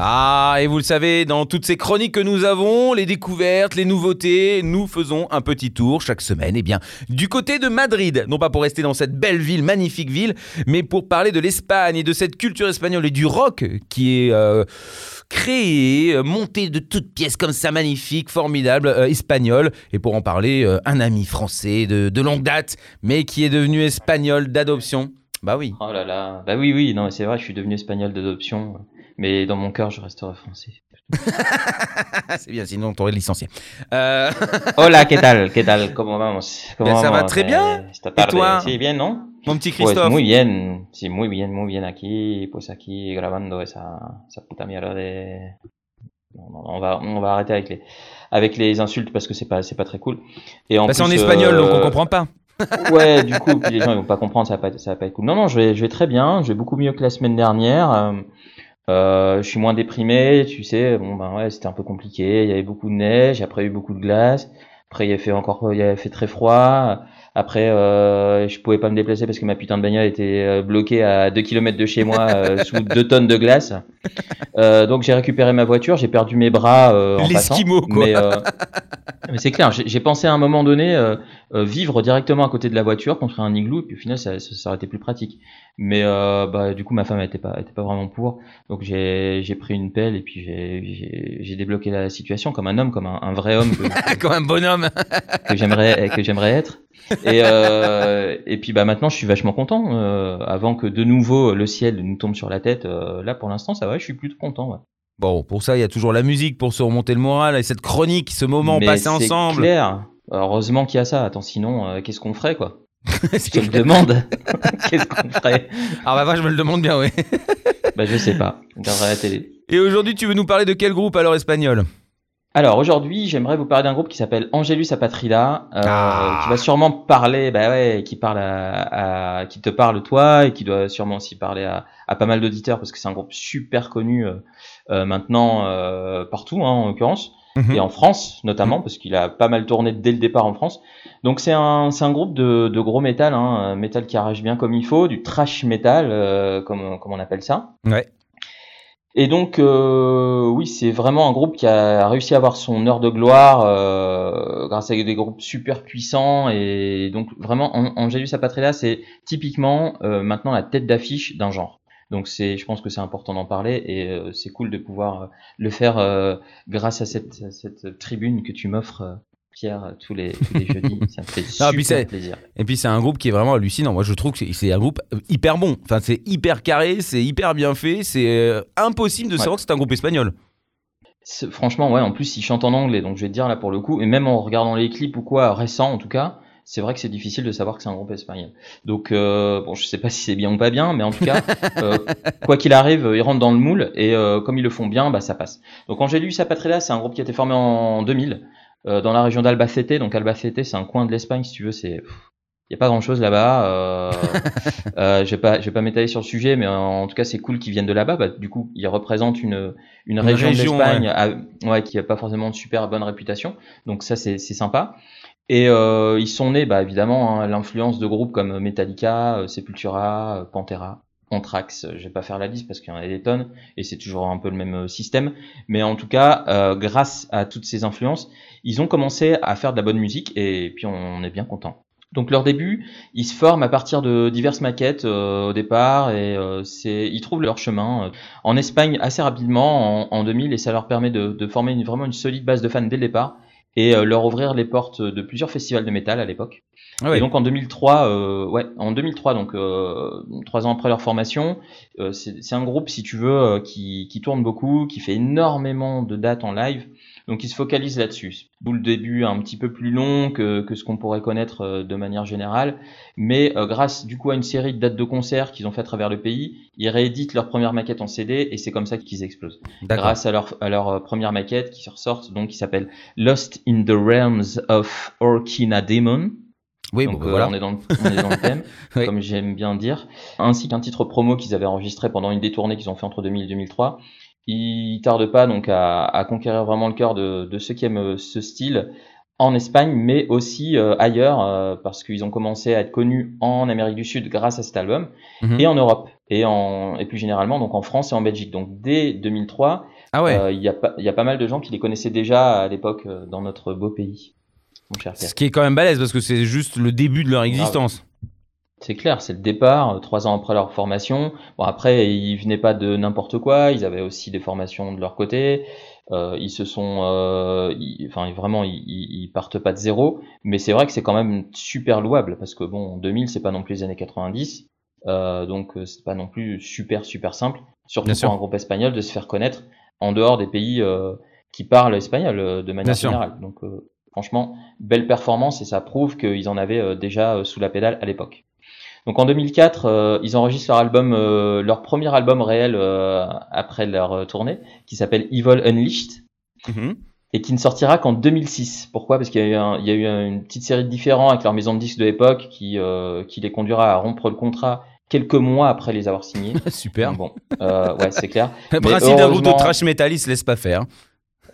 Ah, et vous le savez, dans toutes ces chroniques que nous avons, les découvertes, les nouveautés, nous faisons un petit tour chaque semaine, eh bien, du côté de Madrid. Non pas pour rester dans cette belle ville, magnifique ville, mais pour parler de l'Espagne et de cette culture espagnole et du rock qui est euh, créé, monté de toutes pièces comme ça, magnifique, formidable, euh, espagnol. Et pour en parler, euh, un ami français de, de longue date, mais qui est devenu espagnol d'adoption. Bah oui. Oh là là, bah oui, oui, non, c'est vrai, je suis devenu espagnol d'adoption, mais dans mon cœur, je resterai français. C'est bien, sinon on t'aurait licencié. Euh, Hola, ¿qué tal? ¿Qué tal? ¿Cómo vamos? ¿Cómo Ben, ça va très eh, bien. Esta Et toi Sí, bien, ¿no? mon petit Pues Christophe? muy bien, sí, muy bien, muy bien aquí, pues aquí grabando esa, esa puta mierda de... Non, non, on va, on va arrêter avec les, avec les insultes parce que c'est pas, c'est pas très cool. Et en Bah, c'est en espagnol, euh, donc on comprend pas. Ouais, du coup, les gens ils vont pas comprendre, ça va pas, ça va pas être cool. Non, non, je vais, je vais très bien, je vais beaucoup mieux que la semaine dernière. Euh, euh, je suis moins déprimé, tu sais. Bon ben ouais, c'était un peu compliqué. Il y avait beaucoup de neige, après il y a eu beaucoup de glace. Après il a fait encore, il a fait très froid. Après, euh, je pouvais pas me déplacer parce que ma putain de bagnole était euh, bloquée à 2 km de chez moi euh, sous 2 tonnes de glace. Euh, donc j'ai récupéré ma voiture, j'ai perdu mes bras euh, en passant. L'esquimau, quoi. Mais, euh, mais c'est clair, j'ai pensé à un moment donné euh, euh, vivre directement à côté de la voiture, construire un igloo, puis au final ça, ça, ça aurait été plus pratique. Mais euh, bah, du coup ma femme était pas, était pas vraiment pour, donc j'ai j'ai pris une pelle et puis j'ai- débloqué la situation comme un homme, comme un, un vrai homme que, Comme un bonhomme. que j'aimerais que j'aimerais être. Et, euh, et puis bah maintenant je suis vachement content. euh, avant que de nouveau le ciel nous tombe sur la tête, euh, là pour l'instant ça va, je suis plutôt content. Ouais. Bon, pour ça, il y a toujours la musique pour se remonter le moral et cette chronique, ce moment Mais passé c'est ensemble. clair. Heureusement qu'il y a ça. Attends, sinon euh, qu'est-ce qu'on ferait quoi Je te le clair. demande. qu'est-ce qu'on ferait Ah bah, bah, je me le demande bien, oui. Bah je sais pas. La télé. Et aujourd'hui, tu veux nous parler de quel groupe alors espagnol? Alors aujourd'hui, j'aimerais vous parler d'un groupe qui s'appelle Angelus Apatrida, euh, Ah. qui va sûrement parler, bah ouais, qui parle à, à- qui te parle toi et qui doit sûrement aussi parler à, à pas mal d'auditeurs parce que c'est un groupe super connu euh, euh, maintenant euh, partout, hein, en l'occurrence, Mhm. et en France notamment parce qu'il a pas mal tourné dès le départ en France. Donc c'est un, c'est un groupe de, de gros métal, hein, métal qui arrache bien comme il faut, du trash metal euh, comme, comme on appelle ça. Ouais. Et donc, euh, oui, c'est vraiment un groupe qui a réussi à avoir son heure de gloire euh, grâce à des groupes super puissants. Et donc, vraiment, An- Angelus Apatrida, c'est typiquement euh, maintenant la tête d'affiche d'un genre. Donc, c'est, je pense que c'est important d'en parler et c'est cool de pouvoir le faire grâce à cette, tribune que tu m'offres, Pierre, tous les, tous les jeudis. Ça me fait super plaisir. Et puis, c'est un groupe qui est vraiment hallucinant. Moi, je trouve que c'est- un groupe euh, hyper bon. Enfin, c'est hyper carré, c'est hyper bien fait. C'est euh, impossible de Ouais. savoir que c'est un groupe espagnol. Franchement, ouais, en plus, il chante en anglais, donc je vais te dire là pour le coup, et même en regardant les clips ou quoi, récents en tout cas, c'est vrai que c'est difficile de savoir que c'est un groupe espagnol. Donc, euh, bon, je sais pas si c'est bien ou pas bien, mais en tout cas, euh, quoi qu'il arrive, euh, ils rentrent dans le moule, et euh, comme ils le font bien, bah ça passe. Donc, Angelus Apatrida, c'est un groupe qui a été formé en 2000, euh, dans la région d'Albacete, donc Albacete, c'est un coin de l'Espagne, si tu veux, c'est... Il y a pas grand chose là-bas. Euh, euh, je vais pas, pas m'étaler sur le sujet, mais en, tout cas c'est cool qu'ils viennent de là-bas. Bah, du coup, ils représentent une une, région, région, d'Espagne ouais, qui a pas forcément de super bonne réputation. Donc ça c'est sympa. Et euh, ils sont nés, bah évidemment, hein, l'influence de groupes comme Metallica, euh, Sepultura, euh, Pantera, Anthrax. euh, Je vais pas faire la liste parce qu'il y en a des tonnes et c'est toujours un peu le même euh, système. Mais en tout cas, euh, grâce à toutes ces influences, ils ont commencé à faire de la bonne musique et puis on est bien content. Donc leur début, ils se forment à partir de diverses maquettes au départ et euh, ils trouvent leur chemin en Espagne assez rapidement en, en 2000 et ça leur permet de, former vraiment une solide base de fans dès le départ et euh, leur ouvrir les portes de plusieurs festivals de métal à l'époque. Ah ouais. Et donc en 2003, euh, ouais, en 2003, donc euh, trois ans après leur formation, euh, c'est c'est un groupe, si tu veux, euh, qui, qui tourne beaucoup, qui fait énormément de dates en live, donc ils se focalisent là-dessus. D'où le début un petit peu plus long que, que ce qu'on pourrait connaître euh, de manière générale, mais euh, grâce du coup à une série de dates de concerts qu'ils ont fait à travers le pays, ils rééditent leur première maquette en CD et c'est comme ça qu'ils explosent grâce à leur, à leur euh, première maquette qui ressortent, donc qui s'appelle Lost in the Realms of Orkina Demon. Oui, Donc bon, euh, voilà. on, est dans le, on est dans le thème, Oui. comme j'aime bien dire. Ainsi qu'un titre promo qu'ils avaient enregistré pendant une des tournées qu'ils ont fait entre 2000 et 2003. Ils tardent pas donc à, à conquérir vraiment le cœur de, de ceux qui aiment euh, ce style en Espagne, mais aussi euh, ailleurs, euh, parce qu'ils ont commencé à être connus en Amérique du Sud grâce à cet album, Mhm. et en Europe, et, en, et plus généralement donc en France et en Belgique. Donc dès 2003, Ah ouais. euh, il y, a pas- il y a pas mal de gens qui les connaissaient déjà à l'époque dans notre beau pays, mon cher Pierre. Ce qui est quand même balèze parce que c'est juste le début de leur existence. C'est clair, c'est le départ, euh, trois ans après leur formation. Bon, après, ils venaient pas de n'importe quoi, ils avaient aussi des formations de leur côté. Euh, ils se sont, euh, ils- enfin, vraiment, ils, partent pas de zéro. Mais c'est vrai que c'est quand même super louable parce que bon, en 2000, c'est pas non plus les années 90, euh, donc c'est pas non plus super super simple, surtout Bien pour sûr. un groupe espagnol de se faire connaître en dehors des pays qui parlent espagnol de manière Bien sûr. générale. Donc, franchement, belle performance et ça prouve qu'ils en avaient déjà sous la pédale à l'époque. Donc en 2004, euh, ils enregistrent leur album, euh, leur premier album réel euh, après leur tournée, qui s'appelle Evil Unleashed, Mhm. et qui ne sortira qu'en 2006. Pourquoi? Parce qu'il y a eu, y a une petite série de différends avec leur maison de disques de l'époque, qui, qui les conduira à rompre le contrat quelques mois après les avoir signés. Super. Bon, euh, ouais, c'est clair. Le principe d'un groupe de trash metal, il se laisse pas faire.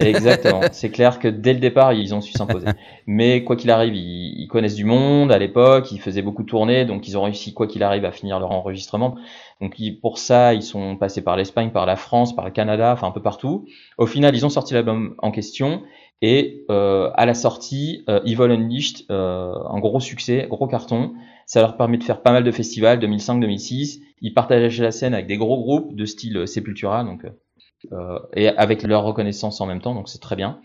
Exactement. C'est clair que dès le départ, ils ont su s'imposer. Mais quoi qu'il arrive, ils, ils connaissent du monde à l'époque, ils faisaient beaucoup de tournées, donc ils ont réussi, quoi qu'il arrive, à finir leur enregistrement. Donc ils- pour ça, ils sont passés par l'Espagne, par la France, par le Canada, enfin un peu partout. Au final, ils ont sorti l'album en question. Et euh, à la sortie, euh, Evil Unleashed, euh, un gros succès, gros carton. Ça leur permet de faire pas mal de festivals, 2005-2006. Ils partagent la scène avec des gros groupes de style euh, Sepultura, donc euh, et avec leur reconnaissance en même temps, donc c'est très bien.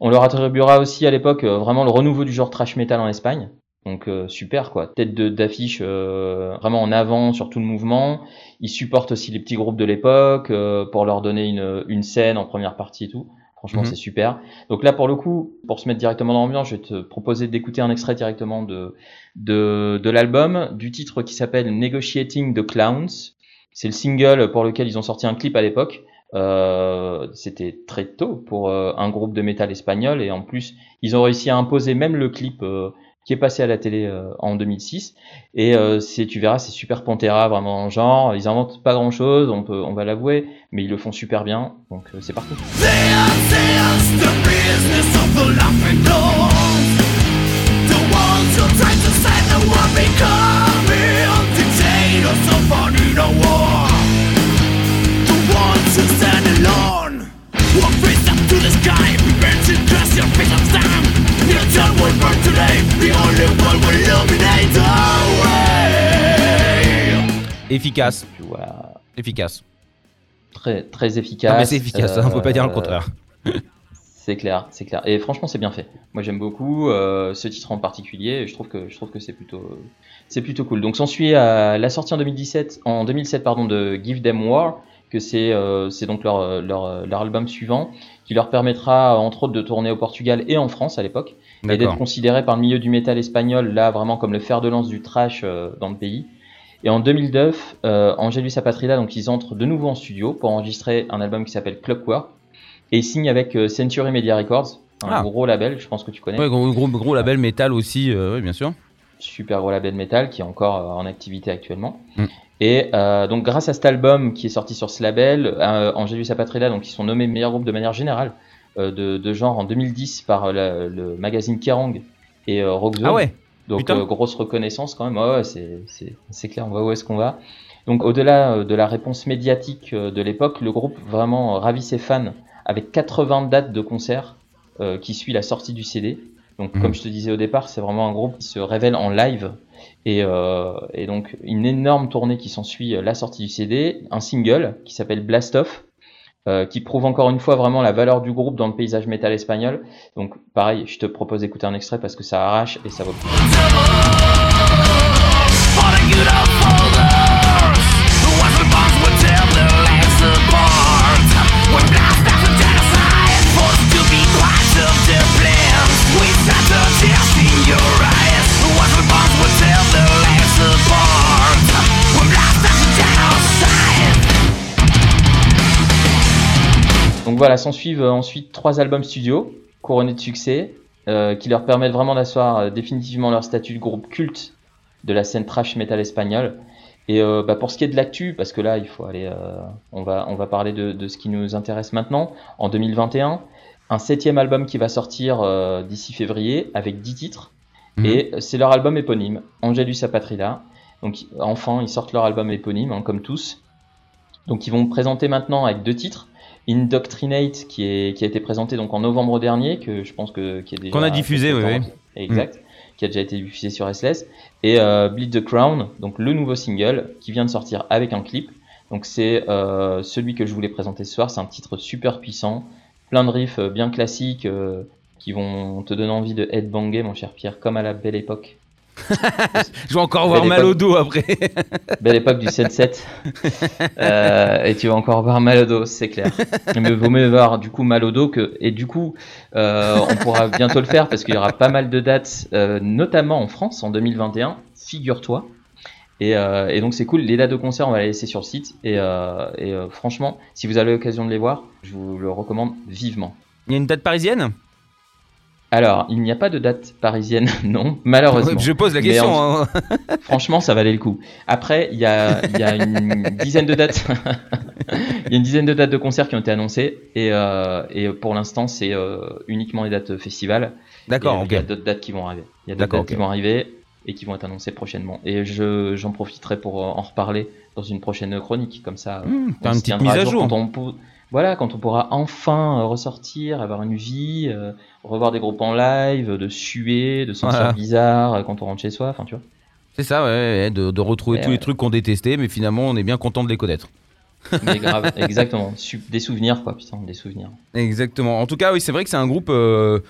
On leur attribuera aussi à l'époque euh, vraiment le renouveau du genre trash metal en Espagne. Donc euh, super quoi, tête d'affiche euh, vraiment en avant sur tout le mouvement. Ils supportent aussi les petits groupes de l'époque euh, pour leur donner une, une scène en première partie et tout. Franchement Mhm. c'est super. Donc là pour le coup, pour se mettre directement dans l'ambiance, je vais te proposer d'écouter un extrait directement de de, de l'album, du titre qui s'appelle Negotiating the Clowns. C'est le single pour lequel ils ont sorti un clip à l'époque. Euh, c'était très tôt pour euh, un groupe de métal espagnol et en plus ils ont réussi à imposer même le clip euh, qui est passé à la télé euh, en 2006 et euh, c'est tu verras c'est super Pantera vraiment en genre. Ils inventent pas grand chose on peut on va l'avouer mais ils le font super bien. Donc euh, c'est parti Efficace. Vois, Efficace. très très efficace Non, mais c'est efficace, hein, on peut pas dire le Euh, contraire. C'est clair, c'est clair. Et franchement, c'est bien fait. Moi, j'aime beaucoup euh, ce titre en particulier. et Je trouve que je trouve que c'est plutôt c'est plutôt cool. Donc, s'ensuit à la sortie en 2017, en 2007 pardon, de Give Them War, que c'est euh, c'est donc leur, leur leur album suivant, qui leur permettra entre autres de tourner au Portugal et en France à l'époque, et d'être considéré par le milieu du métal espagnol là vraiment comme le fer de lance du trash dans le pays. Et en 2009, euh, Angelus Apatrida, donc ils entrent de nouveau en studio pour enregistrer un album qui s'appelle Clockwork. Et ils signent avec euh, Century Media Records, un Ah. gros label, je pense que tu connais. Ouais, gros, gros, gros label métal aussi, euh, oui, bien sûr. Super gros label metal qui est encore euh, en activité actuellement. Mm. Et donc grâce à cet album qui est sorti sur ce label, Angelus Apatrida, donc ils sont nommés meilleur groupe de manière générale de, de genre en 2010 par la- le magazine Kerrang et euh, Rockzone. Ah ouais Donc euh, grosse reconnaissance quand même, ouais, ouais, c'est, c'est, c'est clair, on voit où est-ce qu'on va. Donc au-delà euh, de la réponse médiatique euh, de l'époque, le groupe vraiment euh, ravit ses fans avec 80 dates de concerts euh, qui suit la sortie du CD. Donc Mhm. comme je te disais au départ, c'est vraiment un groupe qui se révèle en live. Et, euh, et donc une énorme tournée qui s'ensuit la sortie du CD, un single qui s'appelle Blast Off, euh, qui prouve encore une fois vraiment la valeur du groupe dans le paysage métal espagnol. Donc pareil, je te propose d'écouter un extrait parce que ça arrache et ça vaut le coup. Donc voilà, s'en suivent euh, ensuite trois albums studio couronnés de succès. euh, qui leur permettent vraiment d'asseoir euh, définitivement leur statut de groupe culte de la scène trash metal espagnole. Et euh, bah, pour ce qui est de l'actu, parce que là, il faut aller, euh, on va, on va parler de, de ce qui nous intéresse maintenant. En 2021, un septième album qui va sortir euh, d'ici février avec 10 titres. Mhm. Et c'est leur album éponyme, Angelus Apatrida. Donc enfin, ils sortent leur album éponyme, hein, comme tous. Donc ils vont présenter maintenant avec deux titres. Indoctrinate qui, est, qui a été présenté donc en novembre dernier, que je pense que qui est déjà Qu'on a diffusé, oui, temps. Exact, qui a déjà été diffusé sur SLS. Et euh, Bleed the Crown, donc le nouveau single qui vient de sortir avec un clip. Donc c'est euh, celui que je voulais présenter ce soir. C'est un titre super puissant, plein de riffs euh, bien classiques euh, qui vont te donner envie de headbanger, mon cher Pierre, comme à la belle époque. Je vais encore avoir mal au dos après. Belle époque du 7-7. Euh, et tu vas encore avoir mal au dos, c'est clair. Mais vaut mieux avoir du coup mal au dos que. Et du coup, euh, on pourra bientôt le faire parce qu'il y aura pas mal de dates, euh, notamment en France en 2021, figure-toi. Et, euh, et donc c'est cool, les dates de concert, on va les laisser sur le site. Et, euh, et euh, franchement, si vous avez l'occasion de les voir, je vous le recommande vivement. Il y a une date parisienne? Alors, il n'y a pas de date parisienne, non, malheureusement. Je pose la question. en- hein. Franchement, ça valait le coup. Après, il y a, il y a une dizaine de dates. Il y a une dizaine de dates de concerts qui ont été annoncées et, euh, et pour l'instant, c'est euh, uniquement les dates festivals. D'accord, Et, euh, ok. Il y a d'autres dates qui vont arriver. Il y a d'autres dates qui vont arriver et qui vont être annoncées prochainement. Et je, j'en profiterai pour euh, en reparler dans une prochaine chronique. Comme ça, Mmh, on une petite mise à jour. Quand on, pou- voilà, quand on pourra enfin euh, ressortir, avoir une vie, euh, revoir des groupes en live, de suer, de sentir Voilà. bizarre euh, quand on rentre chez soi. Enfin, tu vois. C'est ça, ouais, de, de retrouver tous les trucs qu'on détestait, mais finalement, on est bien content de les connaître. Mais grave, exactement. Des souvenirs, quoi, putain, des souvenirs. Exactement. En tout cas, oui, c'est vrai que c'est un groupe. euh,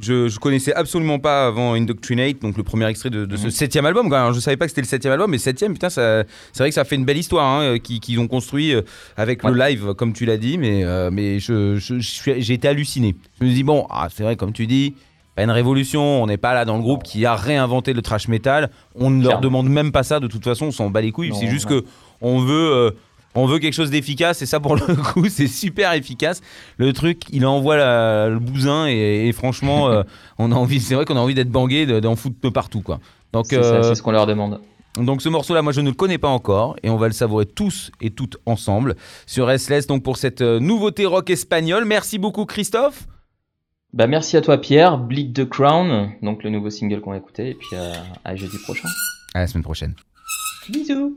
je, je connaissais absolument pas avant Indoctrinate, donc le premier extrait de, de ce Mhm. septième album. Alors, je savais pas que c'était le septième album, mais septième, putain, c'est vrai que ça fait une belle histoire hein, qu'ils qu'ils ont construit euh, avec le live, comme tu l'as dit. Mais, euh, mais je, je- je suis- j'ai été halluciné. Je me dis bon, ah, c'est vrai, comme tu dis, pas une révolution. On n'est pas là dans le groupe qui a réinventé le trash metal. On ne leur demande même pas ça. De toute façon, on s'en bat les couilles. C'est juste non. que on veut. euh, on veut quelque chose d'efficace et ça pour le coup c'est super efficace. Le truc, il envoie la- le bousin et, et franchement, euh, on a envie. C'est vrai qu'on a envie d'être bangué, de- d'en foutre partout quoi. Donc, C'est euh, c'est ce qu'on leur demande. donc ce morceau-là, moi je ne le connais pas encore et on va le savourer tous et toutes ensemble sur SLS donc pour cette euh, nouveauté rock espagnole. Merci beaucoup Christophe. Bah, merci à toi, Pierre. Bleed the Crown, donc le nouveau single qu'on va écouter, et puis à jeudi prochain. À la semaine prochaine. Bisous.